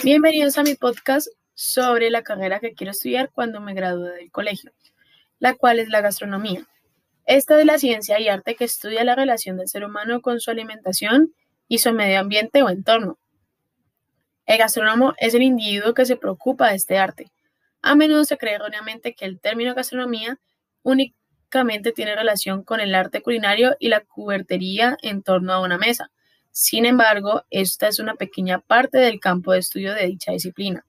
Bienvenidos a mi podcast sobre la carrera que quiero estudiar cuando me gradúe del colegio, la cual es la gastronomía. Esta es la ciencia y arte que estudia la relación del ser humano con su alimentación y su medio ambiente o entorno. El gastrónomo es el individuo que se preocupa de este arte. A menudo se cree erróneamente que el término gastronomía únicamente tiene relación con el arte culinario y la cubertería en torno a una mesa sin embargo, esta es una pequeña parte del campo de estudio de dicha disciplina.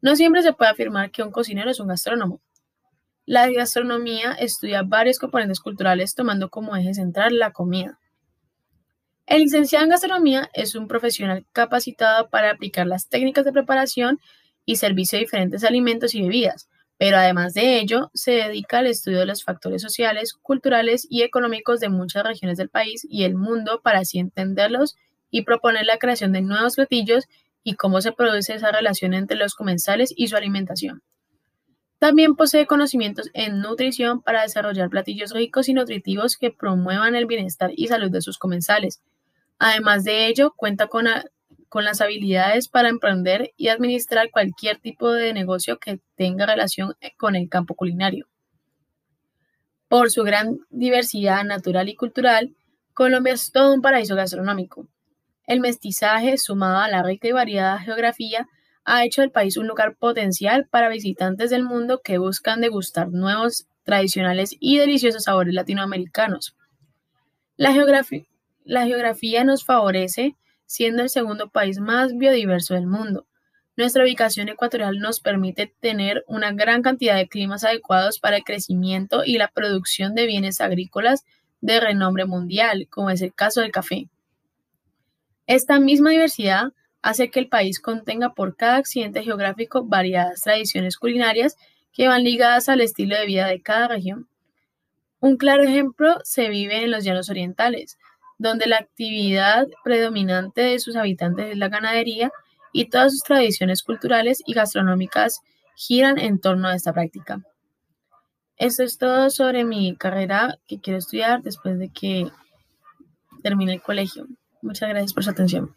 No siempre se puede afirmar que un cocinero es un gastrónomo. La gastronomía estudia varios componentes culturales tomando como eje central la comida. El licenciado en gastronomía es un profesional capacitado para aplicar las técnicas de preparación y servicio de diferentes alimentos y bebidas, pero además de ello, se dedica al estudio de los factores sociales, culturales y económicos de muchas regiones del país y el mundo para así entenderlos y proponer la creación de nuevos platillos y cómo se produce esa relación entre los comensales y su alimentación. También posee conocimientos en nutrición para desarrollar platillos ricos y nutritivos que promuevan el bienestar y salud de sus comensales. Además de ello, cuenta con con las habilidades para emprender y administrar cualquier tipo de negocio que tenga relación eh, con el campo culinario. Por su gran diversidad natural y cultural, Colombia es todo un paraíso gastronómico. El mestizaje, sumado a la rica y variada geografía, ha hecho del país un lugar potencial para visitantes del mundo que buscan degustar nuevos, tradicionales y deliciosos sabores latinoamericanos. La geografía, la geografía nos favorece siendo el segundo país más biodiverso del mundo. Nuestra ubicación ecuatorial nos permite tener una gran cantidad de climas adecuados para el crecimiento y la producción de bienes agrícolas de renombre mundial, como es el caso del café. Esta misma diversidad hace que el país contenga por cada accidente geográfico variadas tradiciones culinarias que van ligadas al estilo de vida de cada región. Un claro ejemplo se vive en los llanos orientales, donde la actividad predominante de sus habitantes es la ganadería y todas sus tradiciones culturales y gastronómicas giran en torno a esta práctica. Esto es todo sobre mi carrera que quiero estudiar después de que termine el colegio. Muchas gracias por su atención.